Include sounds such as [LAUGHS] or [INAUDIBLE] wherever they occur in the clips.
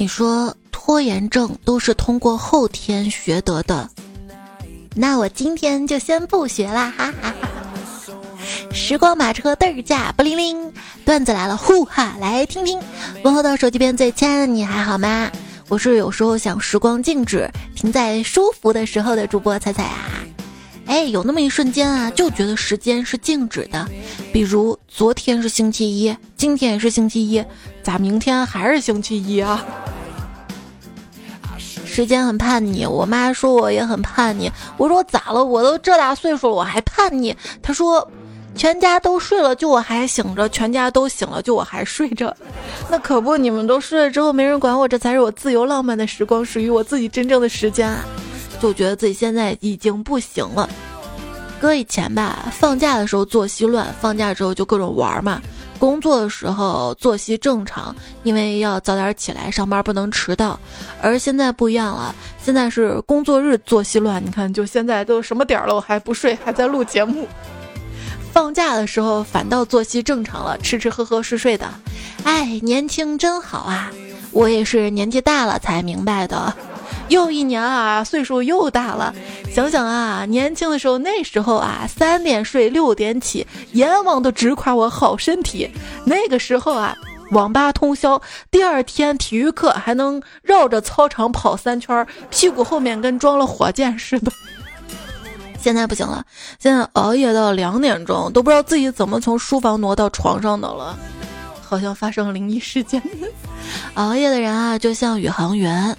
你说拖延症都是通过后天学得的，那我今天就先不学啦，哈哈哈。时光马车嘚儿驾不灵灵，段子来了呼哈来听听。问候到手机边最亲爱的你还好吗？我是有时候想时光静止，停在舒服的时候的主播彩彩啊。哎，有那么一瞬间啊，就觉得时间是静止的。比如昨天是星期一，今天也是星期一，咋明天还是星期一啊？时间很叛逆，我妈说我也很叛逆。我说咋了？我都这大岁数了，我还叛逆？她说。全家都睡了，就我还醒着；全家都醒了，就我还睡着。那可不，你们都睡了之后没人管我，这才是我自由浪漫的时光，属于我自己真正的时间啊！就觉得自己现在已经不行了。搁以前吧，放假的时候作息乱，放假之后就各种玩嘛。工作的时候作息正常，因为要早点起来上班，不能迟到。而现在不一样了，现在是工作日作息乱。你看，就现在都什么点儿了，我还不睡，还在录节目。放假的时候反倒作息正常了，吃吃喝喝睡睡的，哎，年轻真好啊！我也是年纪大了才明白的，又一年啊，岁数又大了。想想啊，年轻的时候那时候啊，三点睡六点起，阎王都直夸我好身体。那个时候啊，网吧通宵，第二天体育课还能绕着操场跑三圈，屁股后面跟装了火箭似的。现在不行了，现在熬夜到两点钟都不知道自己怎么从书房挪到床上的了，好像发生灵异事件。[LAUGHS] 熬夜的人啊，就像宇航员，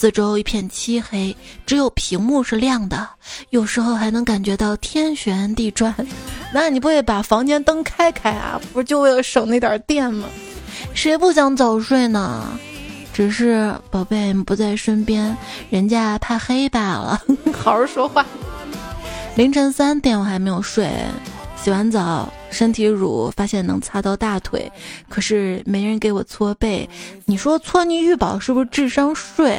四周一片漆黑，只有屏幕是亮的，有时候还能感觉到天旋地转。[LAUGHS] 那你不会把房间灯开开啊？不就为了省那点电吗？谁不想早睡呢？只是宝贝不在身边，人家怕黑罢了。[LAUGHS] 好好说话。凌晨三点我还没有睡，洗完澡，身体乳发现能擦到大腿，可是没人给我搓背。你说搓泥玉宝是不是智商税？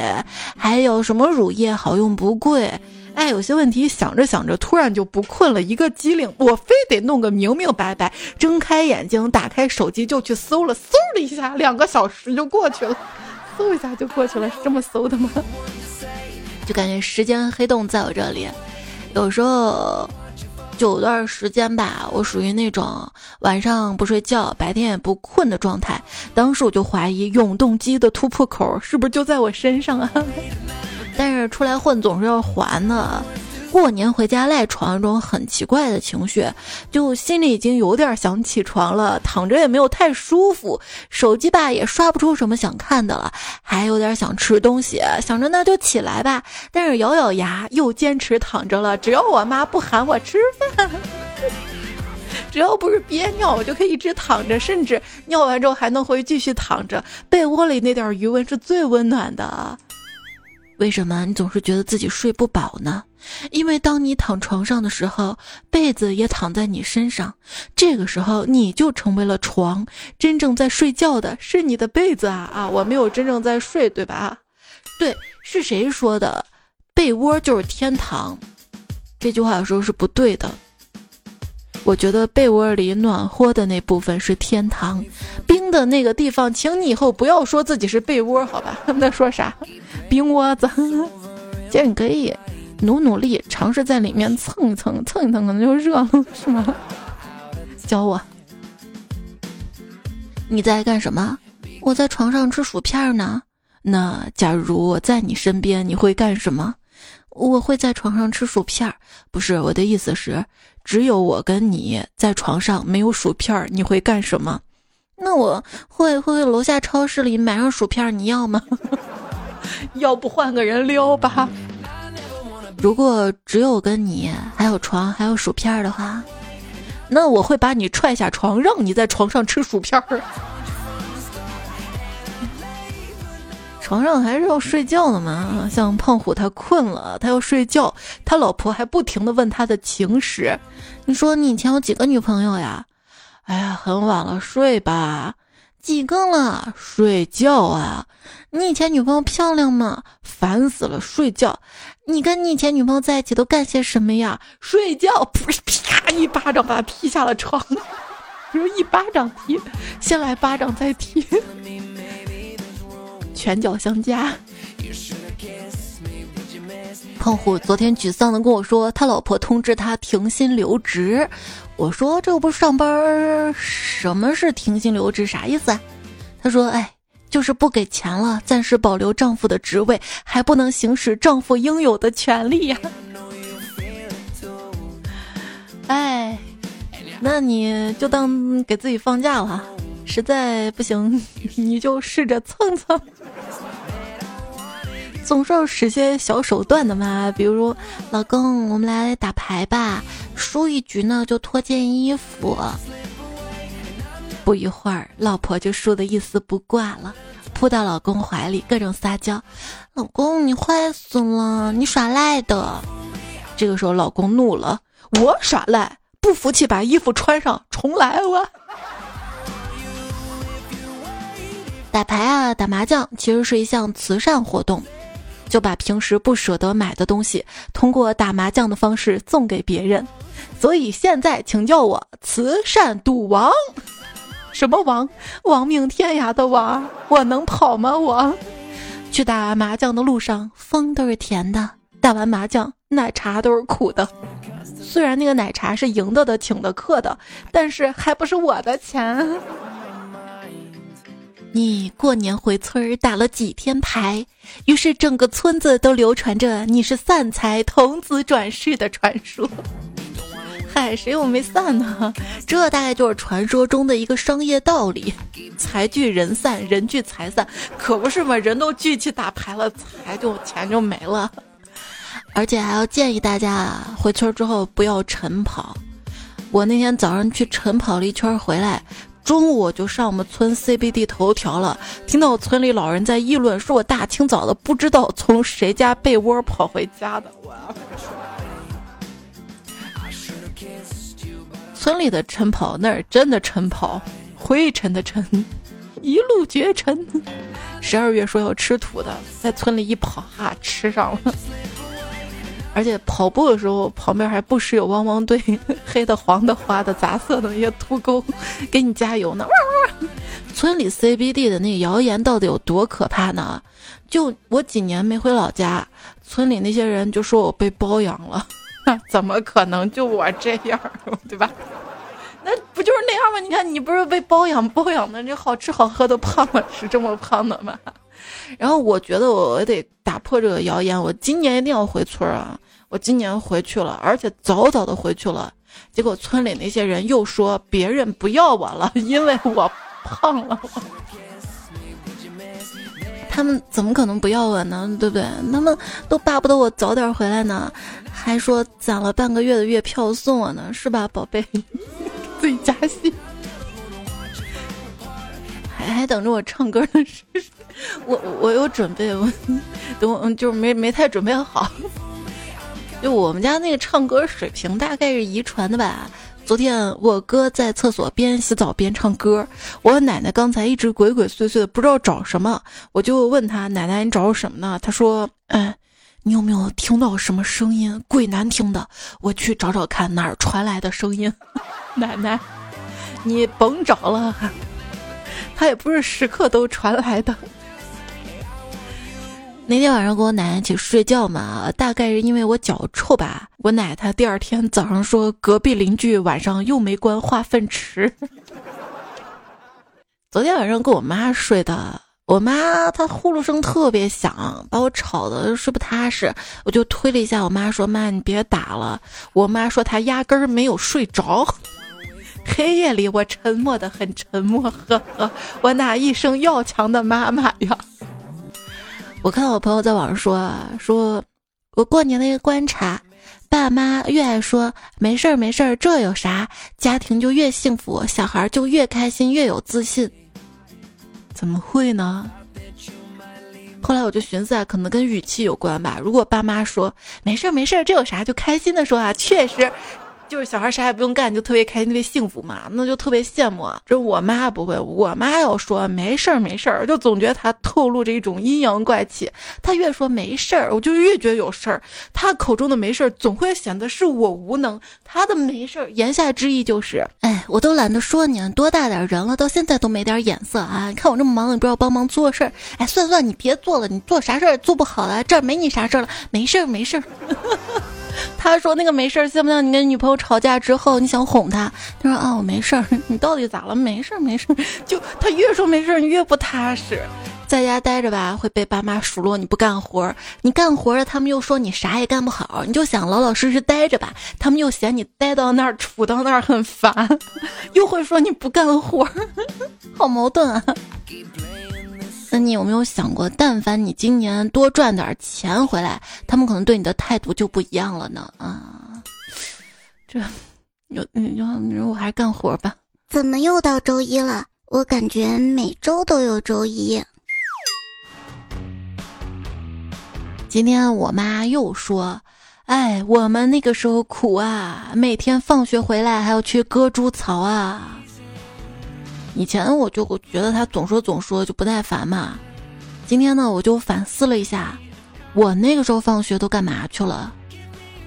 还有什么乳液好用不贵？哎，有些问题想着想着突然就不困了，一个机灵，我非得弄个明明白白。睁开眼睛，打开手机就去搜了，嗖的一下，两个小时就过去了，嗖一下就过去了，是这么搜的吗？[LAUGHS] 就感觉时间黑洞在我这里。有时候，有段时间吧，我属于那种晚上不睡觉，白天也不困的状态。当时我就怀疑永动机的突破口是不是就在我身上啊？[LAUGHS] 但是出来混总是要还的。过年回家赖床，这种很奇怪的情绪，就心里已经有点想起床了，躺着也没有太舒服，手机吧也刷不出什么想看的了，还有点想吃东西，想着那就起来吧，但是咬咬牙又坚持躺着了。只要我妈不喊我吃饭，[LAUGHS] 只要不是憋尿，我就可以一直躺着，甚至尿完之后还能回去继续躺着。被窝里那点余温是最温暖的。为什么你总是觉得自己睡不饱呢？因为当你躺床上的时候，被子也躺在你身上，这个时候你就成为了床，真正在睡觉的是你的被子啊啊！我没有真正在睡，对吧？对，是谁说的？被窝就是天堂，这句话有时候是不对的。我觉得被窝里暖和的那部分是天堂，冰的那个地方，请你以后不要说自己是被窝，好吧？他们在说啥？冰窝子。[LAUGHS] 其实你可以努努力，尝试在里面蹭一蹭，蹭一蹭可能就热了，是吗？[LAUGHS] 教我。你在干什么？我在床上吃薯片呢。那假如我在你身边，你会干什么？我会在床上吃薯片。不是我的意思是。只有我跟你在床上没有薯片儿，你会干什么？那我会会楼下超市里买上薯片，你要吗？[LAUGHS] 要不换个人撩吧。如果只有跟你还有床还有薯片的话，那我会把你踹下床，让你在床上吃薯片。床上还是要睡觉的嘛，像胖虎他困了，他要睡觉，他老婆还不停的问他的情史。你说你以前有几个女朋友呀？哎呀，很晚了，睡吧。几个了？睡觉啊。你以前女朋友漂亮吗？烦死了，睡觉。你跟你以前女朋友在一起都干些什么呀？睡觉。噗，啪一巴掌把他踢下了床。[LAUGHS] 不是一巴掌踢，先来巴掌再踢。拳脚相加。胖虎昨天沮丧的跟我说，他老婆通知他停薪留职。我说这又不是上班，什么是停薪留职？啥意思啊？他说，哎，就是不给钱了，暂时保留丈夫的职位，还不能行使丈夫应有的权利呀。哎，那你就当给自己放假了，实在不行你就试着蹭蹭。总是要使些小手段的嘛，比如老公，我们来打牌吧，输一局呢就脱件衣服。不一会儿，老婆就输得一丝不挂了，扑到老公怀里，各种撒娇：“老公，你坏死了，你耍赖的。”这个时候，老公怒了：“我耍赖？不服气，把衣服穿上，重来我。”打牌啊，打麻将其实是一项慈善活动。就把平时不舍得买的东西，通过打麻将的方式送给别人，所以现在请叫我慈善赌王。[LAUGHS] 什么王？亡命天涯的王？我能跑吗？我去打麻将的路上，风都是甜的；打完麻将，奶茶都是苦的。虽然那个奶茶是赢的的请的客的，但是还不是我的钱。你过年回村儿打了几天牌，于是整个村子都流传着你是散财童子转世的传说。[LAUGHS] 嗨，谁又没散呢？[LAUGHS] 这大概就是传说中的一个商业道理：财聚人散，人聚财散，可不是嘛？人都聚齐打牌了，财就钱就没了。而且还要建议大家回村之后不要晨跑。我那天早上去晨跑了一圈回来。中午我就上我们村 CBD 头条了，听到村里老人在议论，说我大清早的不知道从谁家被窝跑回家的。村里的晨跑那儿真的晨跑，灰尘的尘，一路绝尘。十二月说要吃土的，在村里一跑哈吃上了。而且跑步的时候，旁边还不时有汪汪队，黑的、黄的、花的、杂色的那些秃狗，给你加油呢。村里 CBD 的那个谣言到底有多可怕呢？就我几年没回老家，村里那些人就说我被包养了。[LAUGHS] 怎么可能？就我这样，对吧？那不就是那样吗？你看，你不是被包养包养的，这好吃好喝的胖了，是这么胖的吗？然后我觉得我得打破这个谣言，我今年一定要回村啊！我今年回去了，而且早早的回去了。结果村里那些人又说别人不要我了，[LAUGHS] 因为我胖了。他们怎么可能不要我呢？对不对？他们都巴不得我早点回来呢，还说攒了半个月的月票送我呢，是吧，宝贝？[LAUGHS] 自己加戏。还还等着我唱歌呢，是我我有准备，我等我就是没没太准备好。就我们家那个唱歌水平大概是遗传的吧。昨天我哥在厕所边洗澡边唱歌，我奶奶刚才一直鬼鬼祟祟的，不知道找什么，我就问他奶奶你找什么呢？他说，嗯，你有没有听到什么声音？鬼难听的，我去找找看哪儿传来的声音。[LAUGHS] 奶奶，你甭找了。[LAUGHS] 他也不是时刻都传来的。那天晚上跟我奶奶一起睡觉嘛，大概是因为我脚臭吧。我奶她第二天早上说，隔壁邻居晚上又没关化粪池。昨天晚上跟我妈睡的，我妈她呼噜声特别响，把我吵得睡不踏实。我就推了一下我妈，说：“妈，你别打了。”我妈说她压根儿没有睡着。黑夜里，我沉默的很沉默，呵呵，我哪一声要强的妈妈呀？我看到我朋友在网上说啊，说我过年的一个观察，爸妈越爱说没事儿没事儿，这有啥？家庭就越幸福，小孩儿就越开心，越有自信。怎么会呢？后来我就寻思啊，可能跟语气有关吧。如果爸妈说没事儿没事儿，这有啥？就开心的说啊，确实。就是小孩啥也不用干，就特别开心、特别幸福嘛，那就特别羡慕。这我妈不会，我妈要说没事儿没事儿，就总觉得她透露着一种阴阳怪气。她越说没事儿，我就越觉得有事儿。她口中的没事儿，总会显得是我无能。她的没事儿，言下之意就是，哎，我都懒得说你，多大点人了，到现在都没点眼色啊！你看我这么忙，你不知道帮忙做事儿。哎，算算，你别做了，你做啥事儿做不好了，这儿没你啥事儿了，没事儿没事儿。[LAUGHS] [LAUGHS] 他说那个没事儿，像不像你跟女朋友吵架之后，你想哄她？他说啊，我没事儿。你到底咋了？没事儿，没事儿。就他越说没事儿，你越不踏实。在家待着吧，会被爸妈数落你不干活儿；你干活了，他们又说你啥也干不好。你就想老老实实待着吧，他们又嫌你待到那儿、杵到那儿很烦，又会说你不干活，好矛盾啊。那你有没有想过，但凡你今年多赚点钱回来，他们可能对你的态度就不一样了呢？啊，这有有有，我还是干活吧。怎么又到周一了？我感觉每周都有周一。今天我妈又说：“哎，我们那个时候苦啊，每天放学回来还要去割猪槽啊。”以前我就觉得他总说总说就不耐烦嘛，今天呢我就反思了一下，我那个时候放学都干嘛去了？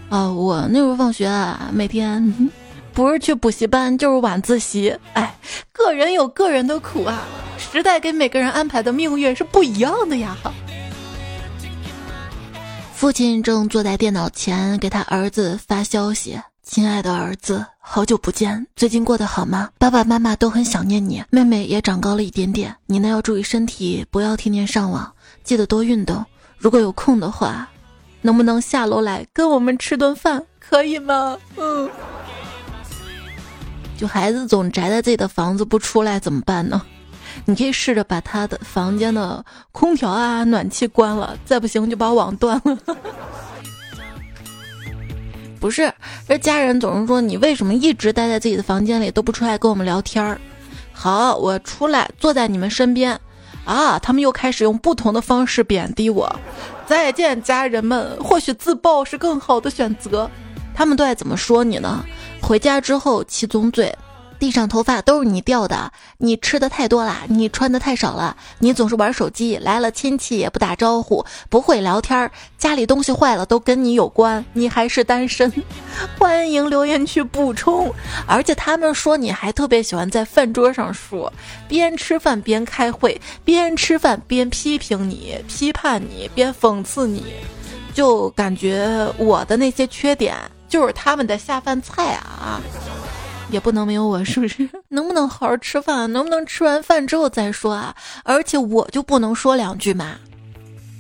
啊，我那时候放学啊，每天不是去补习班就是晚自习。哎，个人有个人的苦啊，时代给每个人安排的命运是不一样的呀。父亲正坐在电脑前给他儿子发消息。亲爱的儿子，好久不见，最近过得好吗？爸爸妈妈都很想念你，妹妹也长高了一点点，你呢要注意身体，不要天天上网，记得多运动。如果有空的话，能不能下楼来跟我们吃顿饭，可以吗？嗯。就孩子总宅在自己的房子不出来怎么办呢？你可以试着把他的房间的空调啊、暖气关了，再不行就把网断了。不是，这家人总是说你为什么一直待在自己的房间里都不出来跟我们聊天儿？好，我出来坐在你们身边，啊，他们又开始用不同的方式贬低我。再见，家人们，或许自爆是更好的选择。他们都爱怎么说你呢？回家之后七宗罪。地上头发都是你掉的，你吃的太多了，你穿的太少了，你总是玩手机，来了亲戚也不打招呼，不会聊天，家里东西坏了都跟你有关，你还是单身，[LAUGHS] 欢迎留言区补充。而且他们说你还特别喜欢在饭桌上说，边吃饭边开会，边吃饭边批评你、批判你、边讽刺你，就感觉我的那些缺点就是他们的下饭菜啊。也不能没有我，是不是？[LAUGHS] 能不能好好吃饭？能不能吃完饭之后再说啊？而且我就不能说两句嘛？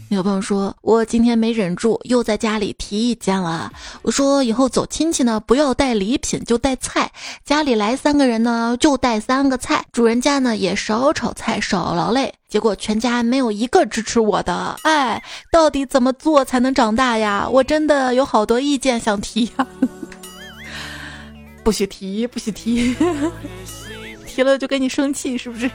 有朋友说我今天没忍住，又在家里提意见了。我说以后走亲戚呢，不要带礼品，就带菜。家里来三个人呢，就带三个菜。主人家呢也少炒菜，少劳累。结果全家没有一个支持我的。哎，到底怎么做才能长大呀？我真的有好多意见想提呀。不许提，不许提，[LAUGHS] 提了就跟你生气，是不是？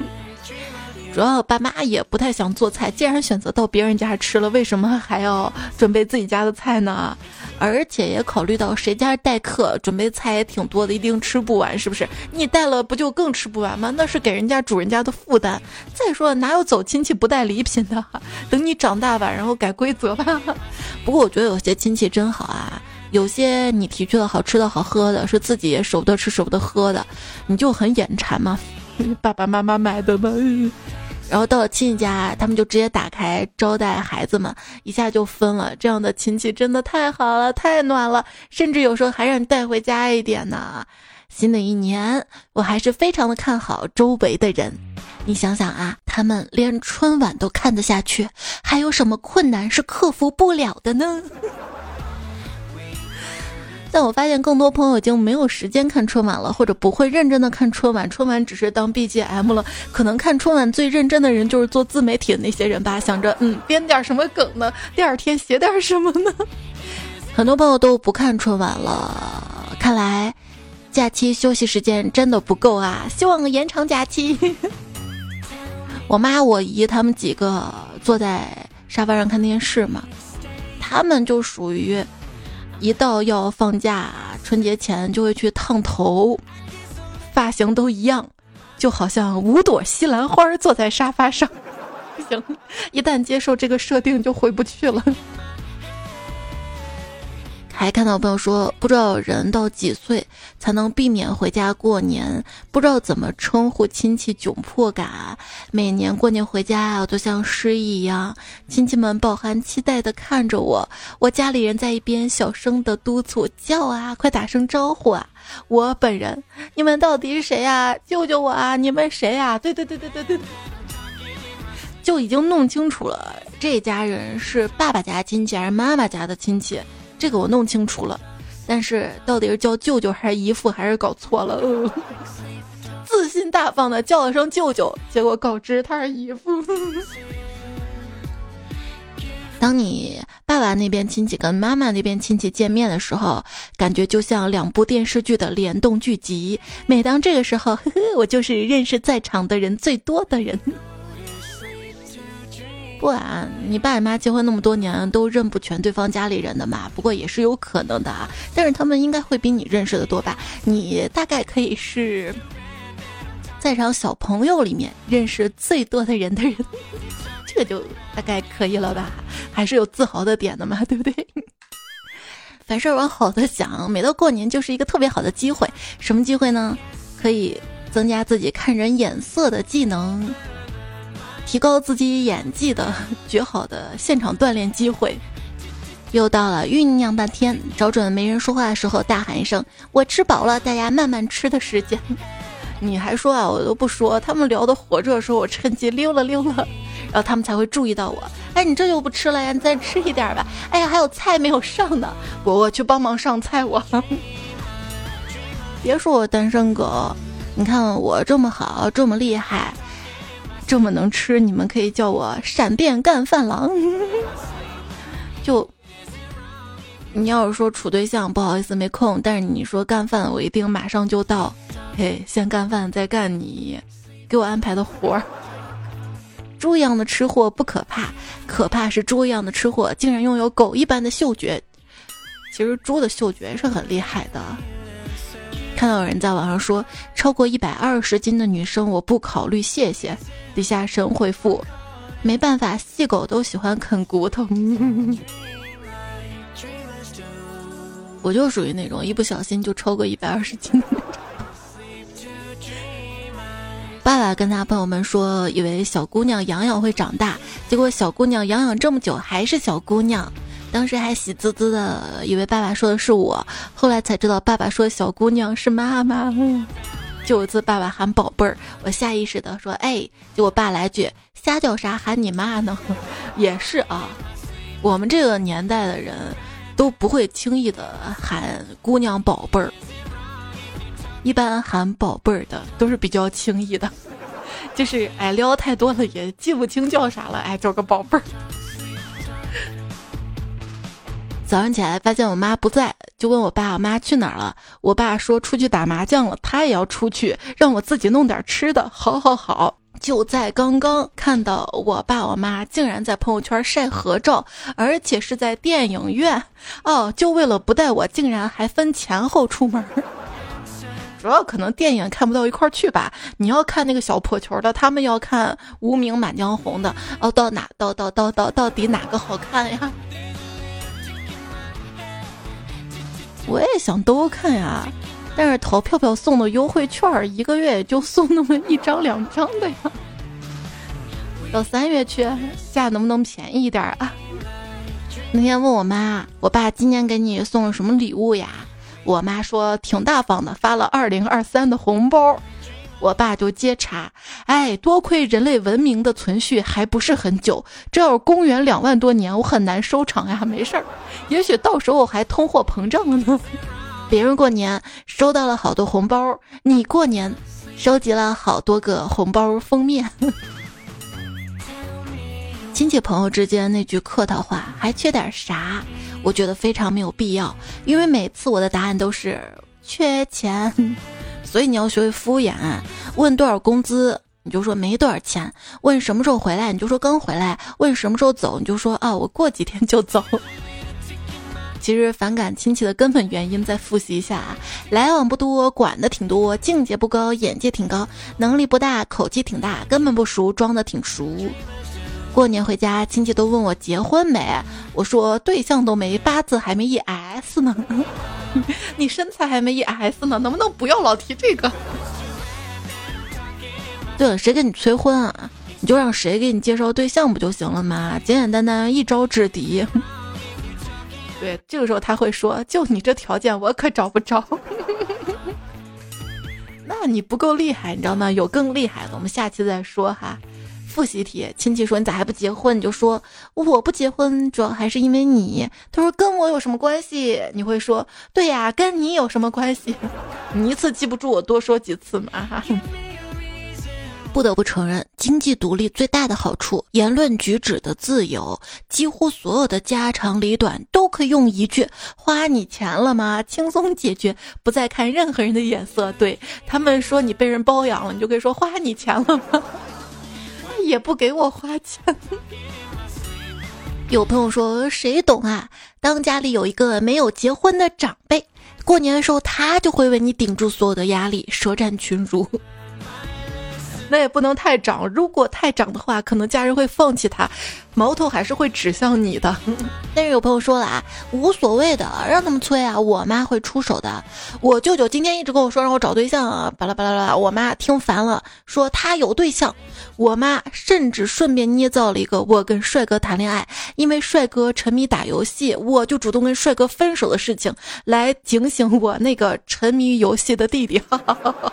主要爸妈也不太想做菜，既然选择到别人家吃了，为什么还要准备自己家的菜呢？而且也考虑到谁家待客，准备菜也挺多的，一定吃不完，是不是？你带了不就更吃不完吗？那是给人家主人家的负担。再说哪有走亲戚不带礼品的？[LAUGHS] 等你长大吧，然后改规则吧。[LAUGHS] 不过我觉得有些亲戚真好啊。有些你提去了好吃的好喝的，是自己也舍不得吃舍不得喝的，你就很眼馋嘛。[LAUGHS] 爸爸妈妈买的嘛，然后到了亲戚家，他们就直接打开招待孩子们，一下就分了。这样的亲戚真的太好了，太暖了，甚至有时候还让你带回家一点呢。新的一年，我还是非常的看好周围的人。你想想啊，他们连春晚都看得下去，还有什么困难是克服不了的呢？但我发现更多朋友已经没有时间看春晚了，或者不会认真的看春晚，春晚只是当 BGM 了。可能看春晚最认真的人就是做自媒体的那些人吧，想着嗯编点什么梗呢，第二天写点什么呢？[LAUGHS] 很多朋友都不看春晚了，看来假期休息时间真的不够啊！希望延长假期。[LAUGHS] 我妈、我姨他们几个坐在沙发上看电视嘛，他们就属于。一到要放假，春节前就会去烫头，发型都一样，就好像五朵西兰花坐在沙发上。不行，一旦接受这个设定就回不去了。还看到朋友说，不知道人到几岁才能避免回家过年，不知道怎么称呼亲戚窘迫感。每年过年回家，啊就像失忆一样，亲戚们饱含期待的看着我，我家里人在一边小声的督促叫啊，快打声招呼啊！我本人，你们到底是谁呀？救救我啊！你们谁呀？对对对对对对，就已经弄清楚了，这家人是爸爸家亲戚还是妈妈家的亲戚。这个我弄清楚了，但是到底是叫舅舅还是姨父，还是搞错了。[LAUGHS] 自信大方的叫了声舅舅，结果告知他是姨父。[LAUGHS] 当你爸爸那边亲戚跟妈妈那边亲戚见面的时候，感觉就像两部电视剧的联动剧集。每当这个时候，[LAUGHS] 呵呵，我就是认识在场的人最多的人。不啊，你爸你妈结婚那么多年都认不全对方家里人的嘛？不过也是有可能的啊。但是他们应该会比你认识的多吧？你大概可以是在场小朋友里面认识最多的人的人，[LAUGHS] 这个就大概可以了吧？还是有自豪的点的嘛，[LAUGHS] 对不对？凡事往好的想，每到过年就是一个特别好的机会。什么机会呢？可以增加自己看人眼色的技能。提高自己演技的 [LAUGHS] 绝好的现场锻炼机会，又到了酝酿半天，找准没人说话的时候，大喊一声“我吃饱了，大家慢慢吃”的时间。[LAUGHS] 你还说啊，我都不说，他们聊的火热的时候，我趁机溜了溜了，[LAUGHS] 然后他们才会注意到我。哎，你这就不吃了呀？你再吃一点吧。哎呀，还有菜没有上呢，我我去帮忙上菜。我别说我单身狗，你看我这么好，这么厉害。这么能吃，你们可以叫我闪电干饭郎。[LAUGHS] 就你要是说处对象，不好意思没空，但是你说干饭，我一定马上就到。嘿，先干饭再干你给我安排的活儿。猪一样的吃货不可怕，可怕是猪一样的吃货竟然拥有狗一般的嗅觉。其实猪的嗅觉是很厉害的。看到有人在网上说，超过一百二十斤的女生我不考虑，谢谢。底下神回复，没办法，细狗都喜欢啃骨头。[LAUGHS] 我就属于那种一不小心就超过一百二十斤。爸爸跟他朋友们说，以为小姑娘洋洋会长大，结果小姑娘洋洋这么久还是小姑娘。当时还喜滋滋的，以为爸爸说的是我，后来才知道爸爸说小姑娘是妈妈。就有一次爸爸喊宝贝儿，我下意识的说哎，结果爸来句瞎叫啥喊你妈呢？[LAUGHS] 也是啊，我们这个年代的人都不会轻易的喊姑娘宝贝儿，一般喊宝贝儿的都是比较轻易的，[LAUGHS] 就是哎撩太多了也记不清叫啥了，哎叫个宝贝儿。早上起来发现我妈不在，就问我爸我妈去哪儿了。我爸说出去打麻将了，他也要出去，让我自己弄点吃的。好好好，就在刚刚看到我爸我妈竟然在朋友圈晒合照，而且是在电影院。哦，就为了不带我，竟然还分前后出门。主要可能电影看不到一块儿去吧。你要看那个小破球的，他们要看无名满江红的。哦，到哪到到到到到底哪个好看呀？我也想都看呀，但是淘票票送的优惠券一个月也就送那么一张两张的呀。[LAUGHS] 到三月去，价能不能便宜一点啊？那天问我妈，我爸今年给你送了什么礼物呀？我妈说挺大方的，发了二零二三的红包。我爸就接茬，哎，多亏人类文明的存续还不是很久，这要是公元两万多年，我很难收场呀。没事儿，也许到时候还通货膨胀了呢。别人过年收到了好多红包，你过年收集了好多个红包封面。亲戚朋友之间那句客套话还缺点啥？我觉得非常没有必要，因为每次我的答案都是缺钱。所以你要学会敷衍，问多少工资你就说没多少钱，问什么时候回来你就说刚回来，问什么时候走你就说啊我过几天就走。[LAUGHS] 其实反感亲戚的根本原因，再复习一下啊：来往不多，管的挺多，境界不高，眼界挺高，能力不大，口气挺大，根本不熟，装的挺熟。过年回家，亲戚都问我结婚没，我说对象都没，八字还没一 S 呢。[LAUGHS] 你身材还没一 S 呢，能不能不要老提这个？对了，谁给你催婚啊？你就让谁给你介绍对象不就行了吗？简简单单一招制敌。[LAUGHS] 对，这个时候他会说：“就你这条件，我可找不着。[LAUGHS] ”那你不够厉害，你知道吗？有更厉害的，我们下期再说哈。复习题，亲戚说你咋还不结婚？你就说我不结婚，主要还是因为你。他说跟我有什么关系？你会说对呀，跟你有什么关系？你一次记不住，我多说几次嘛哈。[LAUGHS] 不得不承认，经济独立最大的好处，言论举止的自由，几乎所有的家长里短都可以用一句“花你钱了吗”轻松解决，不再看任何人的眼色。对他们说你被人包养了，你就可以说“花你钱了吗”，也不给我花钱。有朋友说谁懂啊？当家里有一个没有结婚的长辈，过年的时候他就会为你顶住所有的压力，舌战群儒。那也不能太长，如果太长的话，可能家人会放弃他，矛头还是会指向你的。[LAUGHS] 但是有朋友说了啊，无所谓的，让他们催啊，我妈会出手的。我舅舅今天一直跟我说让我找对象啊，巴拉巴拉巴拉，我妈听烦了，说他有对象。我妈甚至顺便捏造了一个我跟帅哥谈恋爱，因为帅哥沉迷打游戏，我就主动跟帅哥分手的事情，来警醒我那个沉迷游戏的弟弟。哈哈哈哈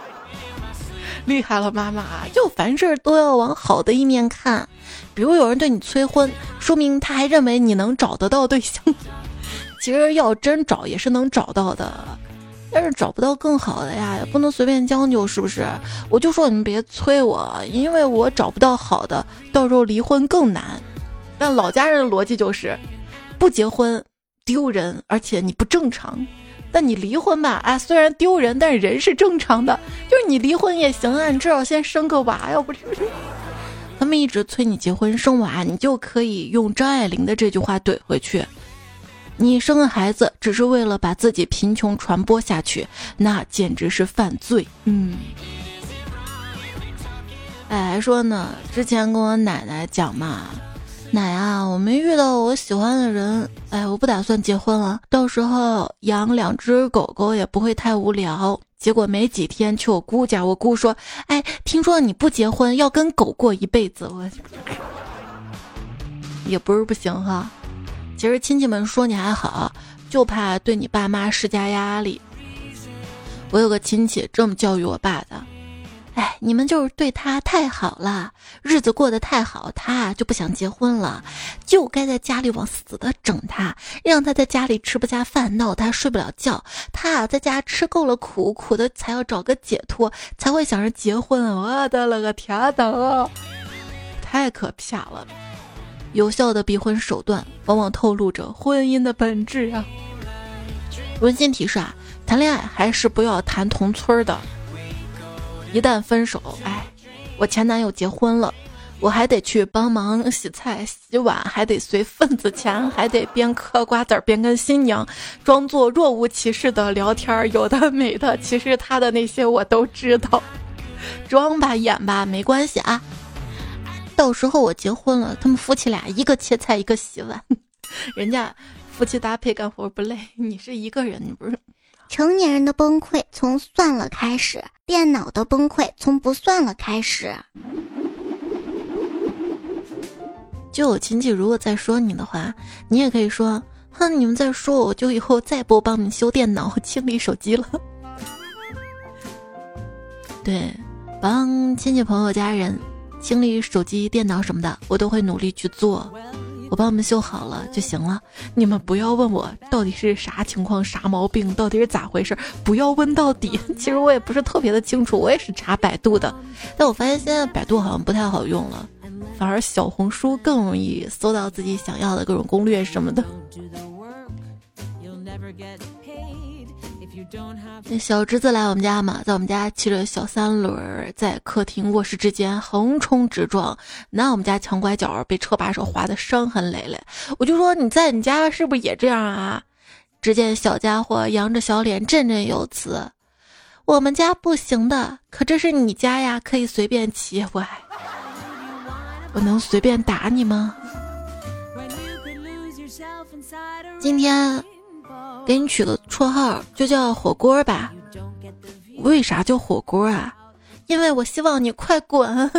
厉害了，妈妈！就凡事都要往好的一面看，比如有人对你催婚，说明他还认为你能找得到对象。[LAUGHS] 其实要真找也是能找到的，但是找不到更好的呀，也不能随便将就，是不是？我就说你们别催我，因为我找不到好的，到时候离婚更难。但老家人的逻辑就是，不结婚丢人，而且你不正常。但你离婚吧，啊，虽然丢人，但是人是正常的，就是你离婚也行啊，你至少先生个娃要，不是？他们一直催你结婚生娃，你就可以用张爱玲的这句话怼回去：你生个孩子只是为了把自己贫穷传播下去，那简直是犯罪。嗯。哎，还说呢，之前跟我奶奶讲嘛。奶啊，我没遇到我喜欢的人，哎，我不打算结婚了。到时候养两只狗狗也不会太无聊。结果没几天去我姑家，我姑说：“哎，听说你不结婚，要跟狗过一辈子。”我 [LAUGHS] 也不是不行哈。其实亲戚们说你还好，就怕对你爸妈施加压力。我有个亲戚这么教育我爸的。哎，你们就是对他太好了，日子过得太好，他就不想结婚了，就该在家里往死的整他，让他在家里吃不下饭，闹他睡不了觉。他在家吃够了苦，苦的才要找个解脱，才会想着结婚。我的了个天呐，太可怕了！有效的逼婚手段，往往透露着婚姻的本质啊。温馨提示啊，谈恋爱还是不要谈同村的。一旦分手，哎，我前男友结婚了，我还得去帮忙洗菜、洗碗，还得随份子钱，还得边嗑瓜子边跟新娘装作若无其事的聊天，有的没的。其实他的那些我都知道，装吧演吧没关系啊。到时候我结婚了，他们夫妻俩一个切菜一个洗碗，[LAUGHS] 人家夫妻搭配干活不累，你是一个人，你不是。成年人的崩溃从算了开始，电脑的崩溃从不算了开始。就有亲戚如果再说你的话，你也可以说：哼，你们再说我，就以后再不帮你们修电脑、清理手机了。[LAUGHS] 对，帮亲戚朋友家人清理手机、电脑什么的，我都会努力去做。我帮我们修好了就行了，你们不要问我到底是啥情况、啥毛病，到底是咋回事，不要问到底。[LAUGHS] 其实我也不是特别的清楚，我也是查百度的，但我发现现在百度好像不太好用了，反而小红书更容易搜到自己想要的各种攻略什么的。那小侄子来我们家嘛，在我们家骑着小三轮，在客厅卧室之间横冲直撞，拿我们家墙拐角被车把手划得伤痕累累。我就说你在你家是不是也这样啊？只见小家伙扬着小脸，振振有词：“我们家不行的，可这是你家呀，可以随便骑。”我，我能随便打你吗？今天给你取个绰号，就叫火锅吧。为啥叫火锅啊？因为我希望你快滚。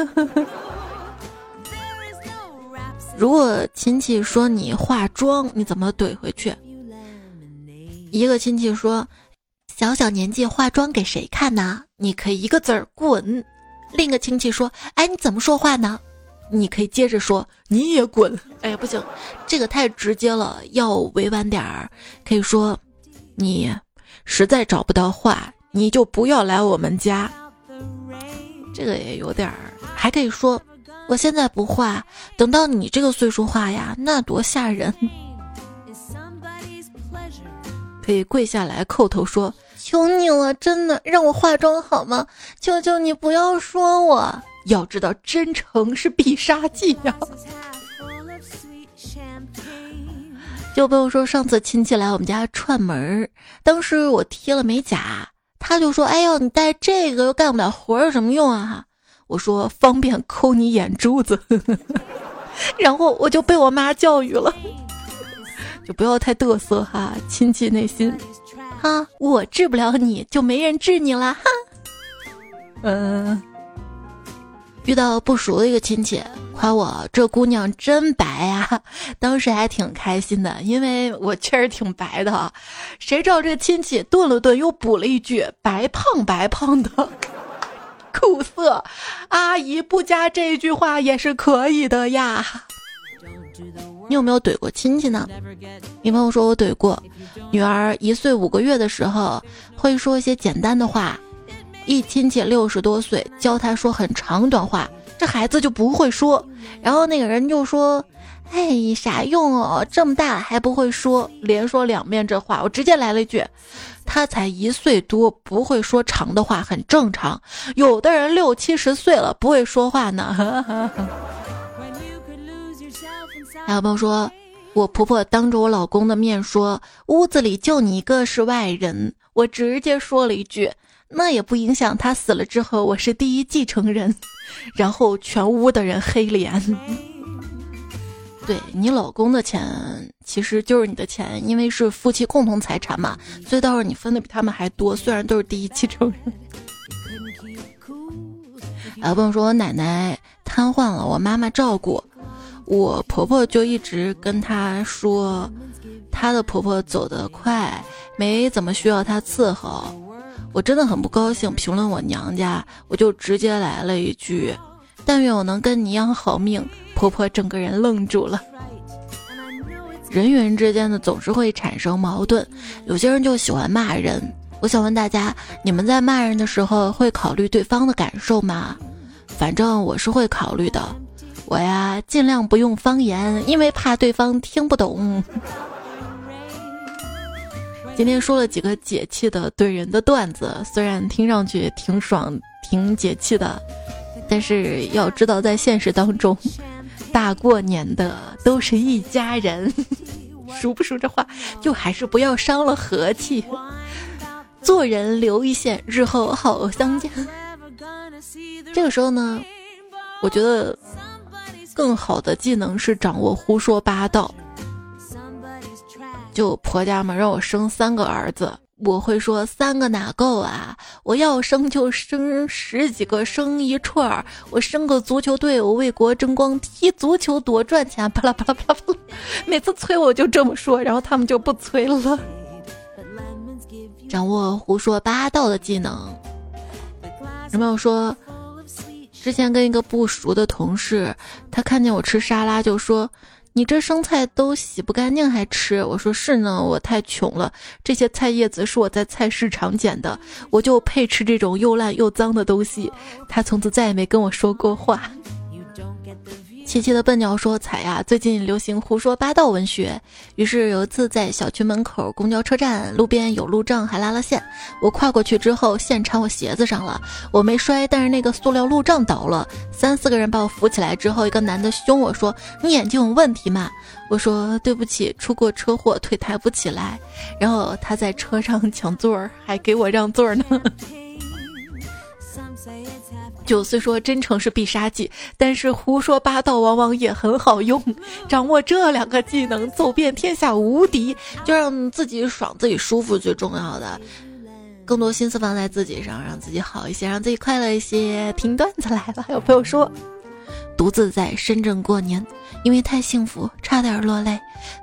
[LAUGHS] 如果亲戚说你化妆，你怎么怼回去？一个亲戚说：“小小年纪化妆给谁看呢？”你可以一个字儿滚。另一个亲戚说：“哎，你怎么说话呢？”你可以接着说：“你也滚。”哎呀，不行，这个太直接了，要委婉点儿，可以说：“你实在找不到话，你就不要来我们家。”这个也有点儿，还可以说。我现在不画，等到你这个岁数画呀，那多吓人！可以跪下来叩头说：“求你了，真的让我化妆好吗？求求你不要说我！要知道，真诚是必杀技呀！”就朋友说，上次亲戚来我们家串门，当时我贴了美甲，他就说：“哎呦，你戴这个又干不了活，有什么用啊？”哈我说方便抠你眼珠子，[LAUGHS] 然后我就被我妈教育了，就不要太嘚瑟哈，亲戚内心，哈，我治不了你就没人治你了哈。嗯，遇到不熟的一个亲戚，夸我这姑娘真白呀，当时还挺开心的，因为我确实挺白的。谁知道这亲戚顿了顿又补了一句：白胖白胖的。苦涩，阿姨不加这一句话也是可以的呀。你有没有怼过亲戚呢？女朋友说我怼过，女儿一岁五个月的时候会说一些简单的话，一亲戚六十多岁教他说很长短话，这孩子就不会说。然后那个人就说：“哎，啥用哦，这么大了还不会说。”连说两遍这话，我直接来了一句。他才一岁多，不会说长的话很正常。有的人六七十岁了不会说话呢。还有朋友说，我婆婆当着我老公的面说，屋子里就你一个是外人。我直接说了一句，那也不影响他死了之后我是第一继承人。[LAUGHS] 然后全屋的人黑脸。[LAUGHS] 对你老公的钱其实就是你的钱，因为是夫妻共同财产嘛，所以到时候你分的比他们还多。虽然都是第一继承人。[LAUGHS] 啊朋友说我奶奶瘫痪了，我妈妈照顾，我婆婆就一直跟她说，她的婆婆走得快，没怎么需要她伺候。我真的很不高兴，评论我娘家，我就直接来了一句：但愿我能跟你一样好命。婆婆整个人愣住了。人与人之间的总是会产生矛盾，有些人就喜欢骂人。我想问大家，你们在骂人的时候会考虑对方的感受吗？反正我是会考虑的。我呀，尽量不用方言，因为怕对方听不懂。今天说了几个解气的怼人的段子，虽然听上去挺爽、挺解气的，但是要知道在现实当中。大过年的都是一家人，[LAUGHS] 熟不熟这话？就还是不要伤了和气。做人留一线，日后好相见。这个时候呢，我觉得更好的技能是掌握胡说八道。就婆家嘛，让我生三个儿子。我会说三个哪够啊！我要生就生十几个，生一串儿。我生个足球队，我为国争光，踢足球多赚钱。巴拉巴拉巴拉巴拉，每次催我就这么说，然后他们就不催了。掌握胡说八道的技能。有没有说，之前跟一个不熟的同事，他看见我吃沙拉就说。你这生菜都洗不干净还吃？我说是呢，我太穷了。这些菜叶子是我在菜市场捡的，我就配吃这种又烂又脏的东西。他从此再也没跟我说过话。琪琪的笨鸟说：“彩呀，最近流行胡说八道文学。于是有一次在小区门口公交车站路边有路障，还拉了线。我跨过去之后，线缠我鞋子上了，我没摔，但是那个塑料路障倒了。三四个人把我扶起来之后，一个男的凶我说：‘你眼睛有问题吗？’我说：‘对不起，出过车祸，腿抬不起来。’然后他在车上抢座儿，还给我让座呢。”九四说真诚是必杀技，但是胡说八道往往也很好用。掌握这两个技能，走遍天下无敌。就让自己爽，自己舒服最重要的。更多心思放在自己上，让自己好一些，让自己快乐一些。听段子来了，有朋友说，独自在深圳过年。因为太幸福，差点落泪。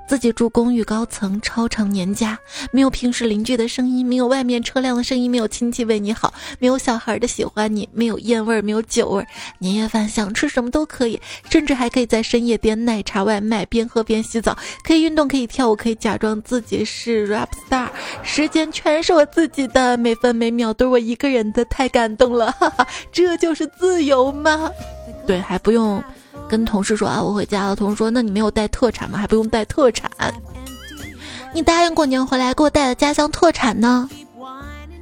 自己住公寓高层，超长年假，没有平时邻居的声音，没有外面车辆的声音，没有亲戚为你好，没有小孩的喜欢你，没有烟味儿，没有酒味儿。年夜饭想吃什么都可以，甚至还可以在深夜点奶茶外卖，边喝边洗澡，可以运动，可以跳舞，可以假装自己是 rap star。时间全是我自己的，每分每秒都是我一个人的，太感动了，哈哈，这就是自由吗？对，还不用。跟同事说啊，我回家了。同事说，那你没有带特产吗？还不用带特产。你答应过年回来给我带的家乡特产呢，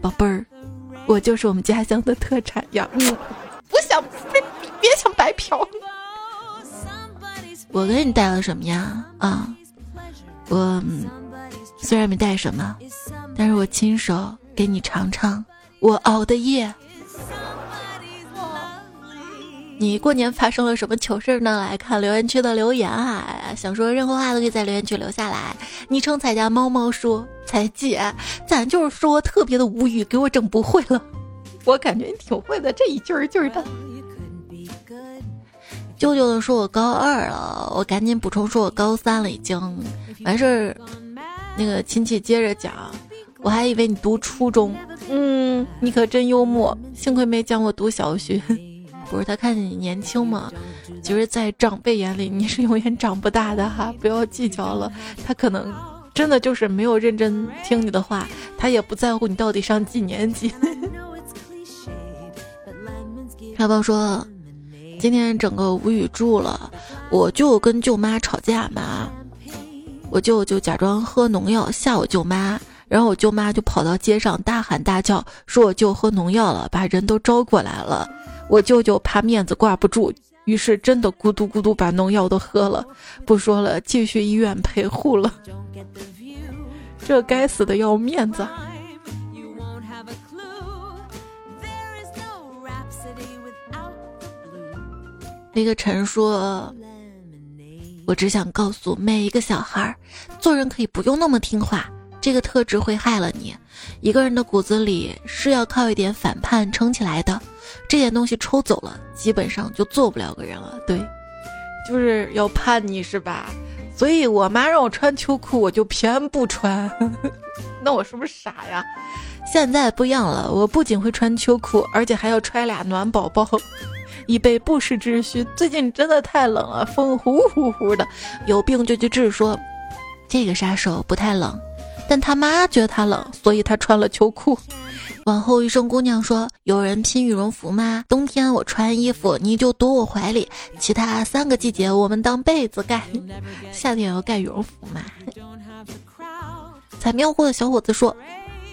宝贝儿，我就是我们家乡的特产呀。嗯，不想别别想白嫖。我给你带了什么呀？啊，我虽然没带什么，但是我亲手给你尝尝我熬的夜。你过年发生了什么糗事呢？来看留言区的留言啊！想说任何话都可以在留言区留下来。昵称彩家猫猫说：“彩姐，咱就是说特别的无语，给我整不会了。[LAUGHS] ”我感觉你挺会的，这一句儿句儿的。舅舅的说：“我高二了。”我赶紧补充说：“我高三了，已经完事儿。”那个亲戚接着讲：“我还以为你读初中，嗯，你可真幽默，幸亏没讲我读小学。”不是他看见你年轻嘛，其实，在长辈眼里你是永远长不大的哈，[LAUGHS] 不要计较了。他可能真的就是没有认真听你的话，他也不在乎你到底上几年级。[LAUGHS] 小宝说，今天整个无语住了，我舅跟舅妈吵架嘛，我舅就假装喝农药吓我舅妈，然后我舅妈就跑到街上大喊大叫，说我舅喝农药了，把人都招过来了。我舅舅怕面子挂不住，于是真的咕嘟咕嘟把农药都喝了。不说了，继续医院陪护了。这该死的要面子。那个陈说：“我只想告诉每一个小孩，做人可以不用那么听话，这个特质会害了你。一个人的骨子里是要靠一点反叛撑起来的。”这件东西抽走了，基本上就做不了个人了。对，就是要叛逆是吧？所以我妈让我穿秋裤，我就偏不穿。[LAUGHS] 那我是不是傻呀？现在不一样了，我不仅会穿秋裤，而且还要揣俩暖宝宝，以备不时之需。最近真的太冷了，风呼呼呼的，有病就去治。说这个杀手不太冷，但他妈觉得他冷，所以他穿了秋裤。往后余生姑娘说：“有人拼羽绒服吗？冬天我穿衣服，你就躲我怀里；其他三个季节我们当被子盖。夏天要盖羽绒服吗？”采苗货的小伙子说：“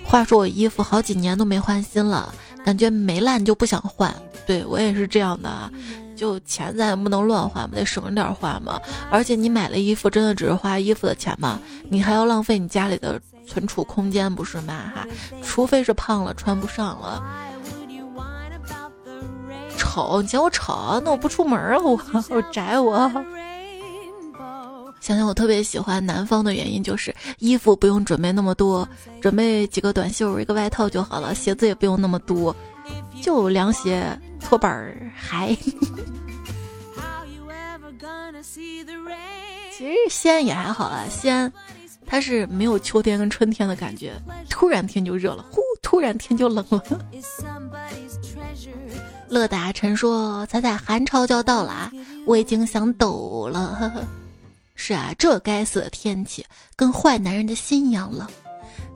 话说我衣服好几年都没换新了，感觉没烂就不想换。对我也是这样的，就钱咱也不能乱花嘛，得省着点花嘛。而且你买了衣服，真的只是花衣服的钱吗？你还要浪费你家里的。”存储空间不是吗？哈，除非是胖了穿不上了。丑，你嫌我丑？那我不出门啊，我 [LAUGHS] 我宅我。想想我特别喜欢南方的原因，就是衣服不用准备那么多，准备几个短袖一个外套就好了，鞋子也不用那么多，就凉鞋、拖板儿、还。其实西安也还好啊，西安。它是没有秋天跟春天的感觉，突然天就热了，呼，突然天就冷了。乐达晨说：“彩彩，寒潮就要到了啊，我已经想抖了。”呵呵，是啊，这该死的天气跟坏男人的心一样冷。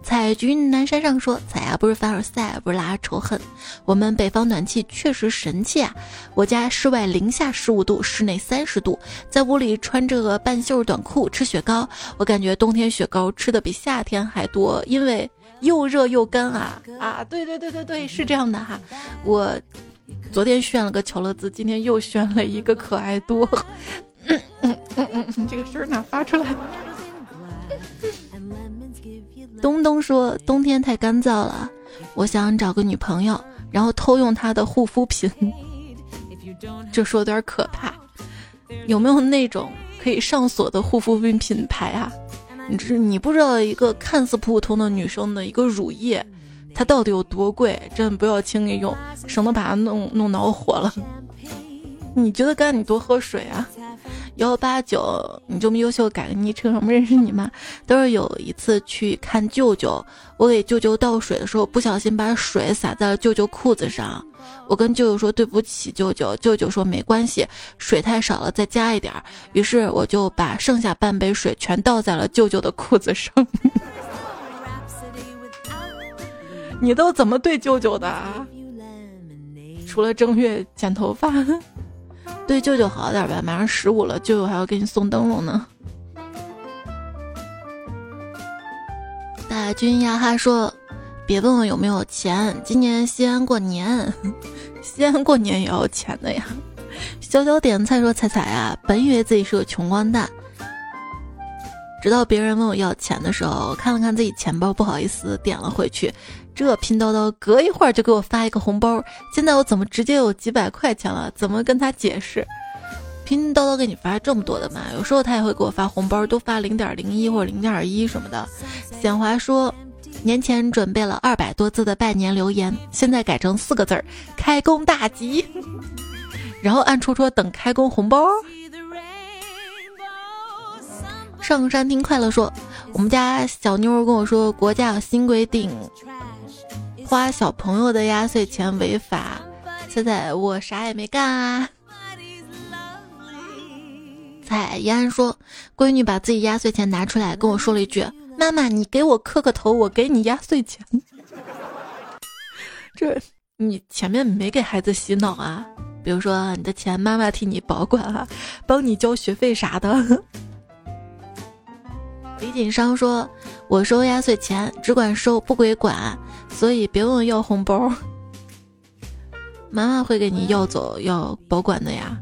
采菊南山上说：“采呀，不是凡尔赛，不是拉仇恨。我们北方暖气确实神气啊！我家室外零下十五度，室内三十度，在屋里穿着个半袖短裤吃雪糕，我感觉冬天雪糕吃的比夏天还多，因为又热又干啊啊！对对对对对，是这样的哈。我昨天炫了个巧乐兹，今天又炫了一个可爱多。嗯嗯嗯嗯，这个声哪发出来？” [LAUGHS] 东东说：“冬天太干燥了，我想找个女朋友，然后偷用她的护肤品。这说有点可怕。有没有那种可以上锁的护肤品品牌啊？你这你不知道一个看似普普通的女生的一个乳液，它到底有多贵？真的不要轻易用，省得把它弄弄恼火了。你觉得干？你多喝水啊。”幺八九，你这么优秀，改个昵称，我们认识你吗？都是有一次去看舅舅，我给舅舅倒水的时候，不小心把水洒在了舅舅裤子上。我跟舅舅说对不起，舅舅，舅舅说没关系，水太少了，再加一点儿。于是我就把剩下半杯水全倒在了舅舅的裤子上。[LAUGHS] 你都怎么对舅舅的？除了正月剪头发。对舅舅好点呗，马上十五了，舅舅还要给你送灯笼呢。大军呀哈说：“别问我有没有钱，今年西安过年，[LAUGHS] 西安过年也要钱的呀。”小小点菜说：“彩彩啊，本以为自己是个穷光蛋，直到别人问我要钱的时候，看了看自己钱包，不好意思点了回去。”这拼叨叨隔一会儿就给我发一个红包，现在我怎么直接有几百块钱了？怎么跟他解释？拼叨叨给你发这么多的嘛？有时候他也会给我发红包，都发零点零一或者零点一什么的。显华说，年前准备了二百多字的拜年留言，现在改成四个字儿：开工大吉。[LAUGHS] 然后暗戳戳等开工红包。上山听快乐说，我们家小妞跟我说，国家有新规定。花小朋友的压岁钱违法，现在我啥也没干啊。彩烟说，闺女把自己压岁钱拿出来跟我说了一句：“妈妈，你给我磕个头，我给你压岁钱。[LAUGHS] ”这你前面没给孩子洗脑啊？比如说你的钱妈妈替你保管啊，帮你交学费啥的。[LAUGHS] 李锦商说：“我收压岁钱，只管收，不归管。”所以别问我要红包，妈妈会给你要走要保管的呀。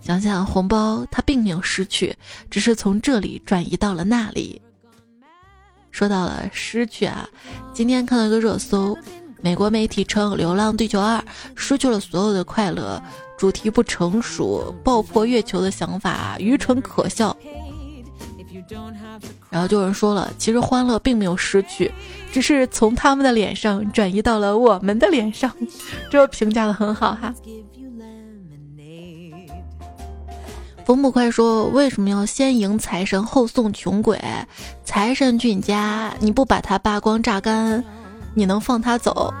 想想红包，它并没有失去，只是从这里转移到了那里。说到了失去啊，今天看到一个热搜，美国媒体称《流浪地球二》失去了所有的快乐，主题不成熟，爆破月球的想法愚蠢可笑。然后就有人说了，其实欢乐并没有失去，只是从他们的脸上转移到了我们的脸上，这评价的很好哈。冯捕快说：“为什么要先迎财神后送穷鬼？财神去你家，你不把他扒光榨干，你能放他走？”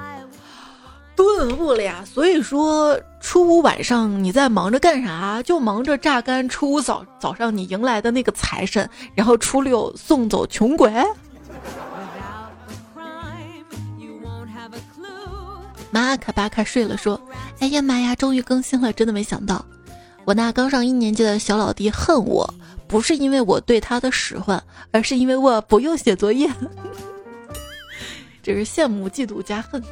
顿悟了呀！所以说，初五晚上你在忙着干啥？就忙着榨干初五早早上你迎来的那个财神，然后初六送走穷鬼。妈卡巴卡睡了，说：“哎呀妈呀，终于更新了！真的没想到，我那刚上一年级的小老弟恨我，不是因为我对他的使唤，而是因为我不用写作业。[LAUGHS] 这是羡慕、嫉妒加恨。”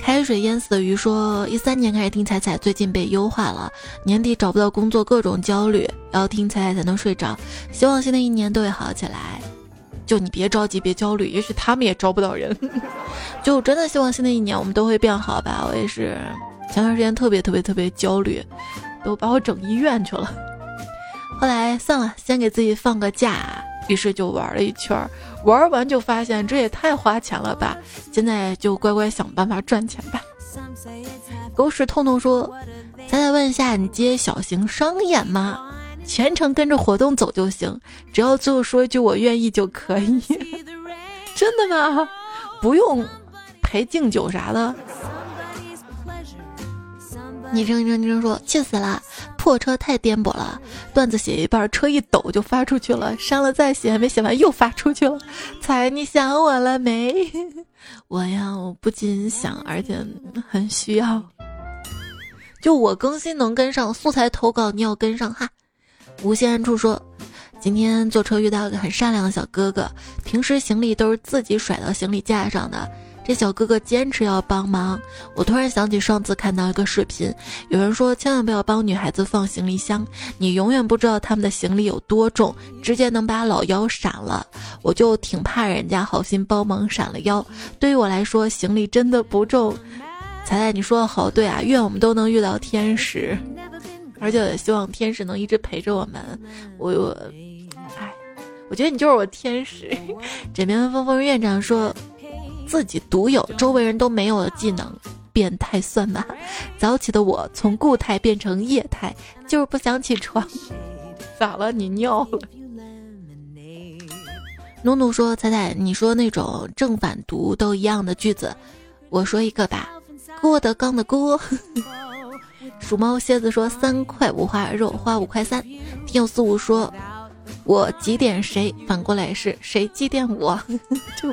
开水淹死的鱼说：“一三年开始听彩彩，最近被优化了。年底找不到工作，各种焦虑，要听彩彩才能睡着。希望新的一年都会好起来。就你别着急，别焦虑，也许他们也招不到人。[LAUGHS] 就真的希望新的一年我们都会变好吧。我也是前段时间特别特别特别焦虑，都把我整医院去了。后来算了，先给自己放个假。”于是就玩了一圈，玩完就发现这也太花钱了吧！现在就乖乖想办法赚钱吧。狗屎痛痛说：“咱再问一下，你接小型商演吗？全程跟着活动走就行，只要最后说一句我愿意就可以。[LAUGHS] 真的吗？不用陪敬酒啥的。”昵称昵称昵称说气死了，破车太颠簸了，段子写一半，车一抖就发出去了，删了再写，没写完又发出去了。彩你想我了没？[LAUGHS] 我呀，我不仅想，而且很需要。就我更新能跟上，素材投稿你要跟上哈。无限处说，今天坐车遇到一个很善良的小哥哥，平时行李都是自己甩到行李架上的。这小哥哥坚持要帮忙，我突然想起上次看到一个视频，有人说千万不要帮女孩子放行李箱，你永远不知道他们的行李有多重，直接能把老腰闪了。我就挺怕人家好心帮忙闪了腰。对于我来说，行李真的不重。彩彩，你说的好对啊，愿我们都能遇到天使，而且希望天使能一直陪着我们。我我，哎，我觉得你就是我天使。[LAUGHS] 枕边风风院长说。自己独有、周围人都没有的技能，变态算吧？早起的我从固态变成液态，就是不想起床。[LAUGHS] 咋了？你尿了？努努说：“彩彩，你说那种正反读都一样的句子，我说一个吧。郭德纲的郭。鼠猫蝎子说：三块五花肉，花五块三。听友四五说：我几点谁？反过来是谁几点我？[LAUGHS] 就。”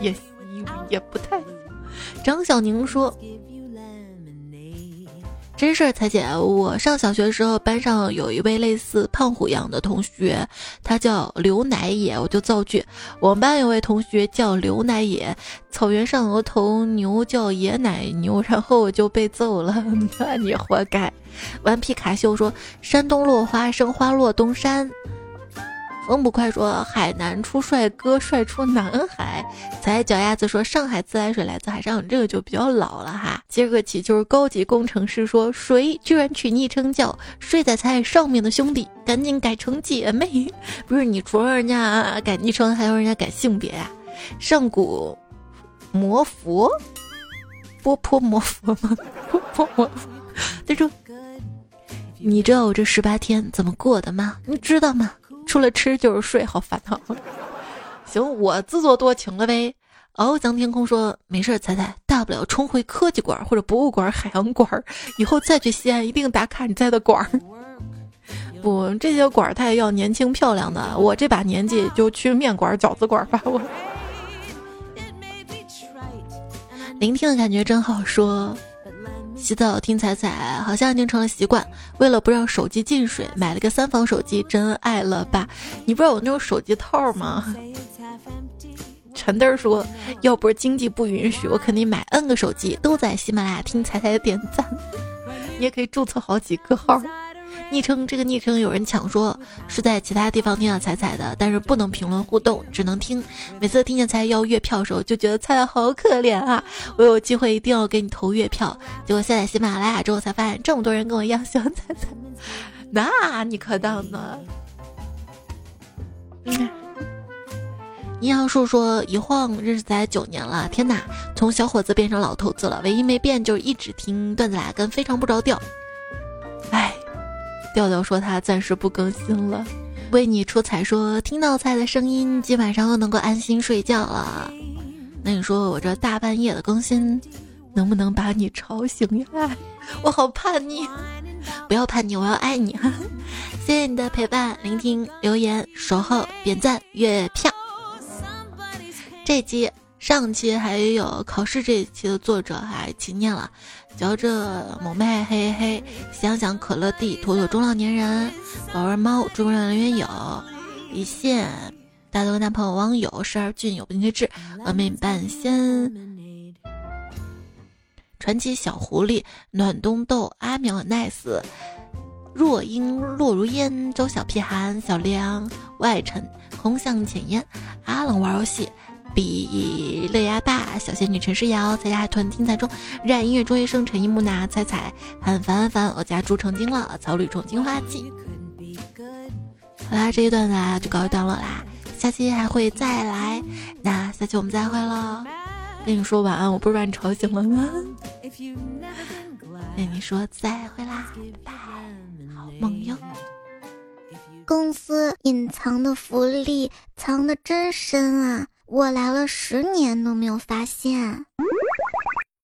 也也不太。张小宁说：“真事儿，彩姐，我上小学的时候，班上有一位类似胖虎一样的同学，他叫刘乃野，我就造句。我们班有位同学叫刘乃野，草原上额头牛叫野奶牛，然后我就被揍了，[LAUGHS] 那你活该。”顽皮卡秀说：“山东落花生，花落东山。”风不快说海南出帅哥，帅出南海。踩脚丫子说上海自来水来自海上，这个就比较老了哈。接个起就是高级工程师说谁居然取昵称叫睡在菜上面的兄弟，赶紧改成姐妹。不是你除了人家改昵称，还要人家改性别啊？上古魔佛，波泼魔佛吗？波泼魔佛。他说，你知道我这十八天怎么过的吗？你知道吗？除了吃就是睡，好烦恼。[LAUGHS] 行，我自作多情了呗。翱翔天空说没事，彩彩，大不了冲回科技馆或者博物馆、海洋馆，以后再去西安一定打卡你在的馆儿。不，这些馆儿他也要年轻漂亮的，我这把年纪就去面馆、饺子馆吧。我聆听的感觉真好，说。洗澡听彩彩，好像已经成了习惯。为了不让手机进水，买了个三防手机，真爱了吧？你不是有那种手机套吗？陈嘚说，要不是经济不允许，我肯定买 N 个手机，都在喜马拉雅听彩彩的点赞。你也可以注册好几个号。昵称这个昵称有人抢说是在其他地方听到彩彩的，但是不能评论互动，只能听。每次听见彩要月票的时候，就觉得彩彩好可怜啊！我有机会一定要给你投月票。结果下载喜马拉雅之后才发现，这么多人跟我一样喜欢彩彩，[LAUGHS] 那你可当呢？阴阳树说一晃认识才九年了，天哪，从小伙子变成老头子了，唯一没变就是一直听段子来跟非常不着调。哎。调调说他暂时不更新了，为你出彩说听到菜的声音，今晚上又能够安心睡觉了。那你说我这大半夜的更新，能不能把你吵醒呀？[LAUGHS] 我好叛逆，不要叛逆，我要爱你。谢谢你的陪伴、聆听、留言、守候、点赞、月票。这期、上期还有考试这一期的作者还起念了。嚼着某妹嘿嘿，想想可乐蒂，妥妥中老年人，宝儿猫，中人缘友，一线，大头男朋友网友，十二俊有不定志，峨眉半仙，传奇小狐狸，暖冬豆，阿苗 nice，若英落如烟，周小屁孩，小梁，外尘，空巷浅烟，阿冷玩游戏。比乐牙爸，小仙女陈诗瑶，在家团听彩中，热爱音乐中学生陈一木娜，彩彩，很烦很烦，我家猪成精了，草履虫金花季。好啦，这一段呢就告一段落啦，下期还会再来，那下期我们再会喽。跟你说晚安，我不是把你吵醒了吗？跟你说再会啦，拜，好梦哟。公司隐藏的福利藏的真深啊！我来了十年都没有发现。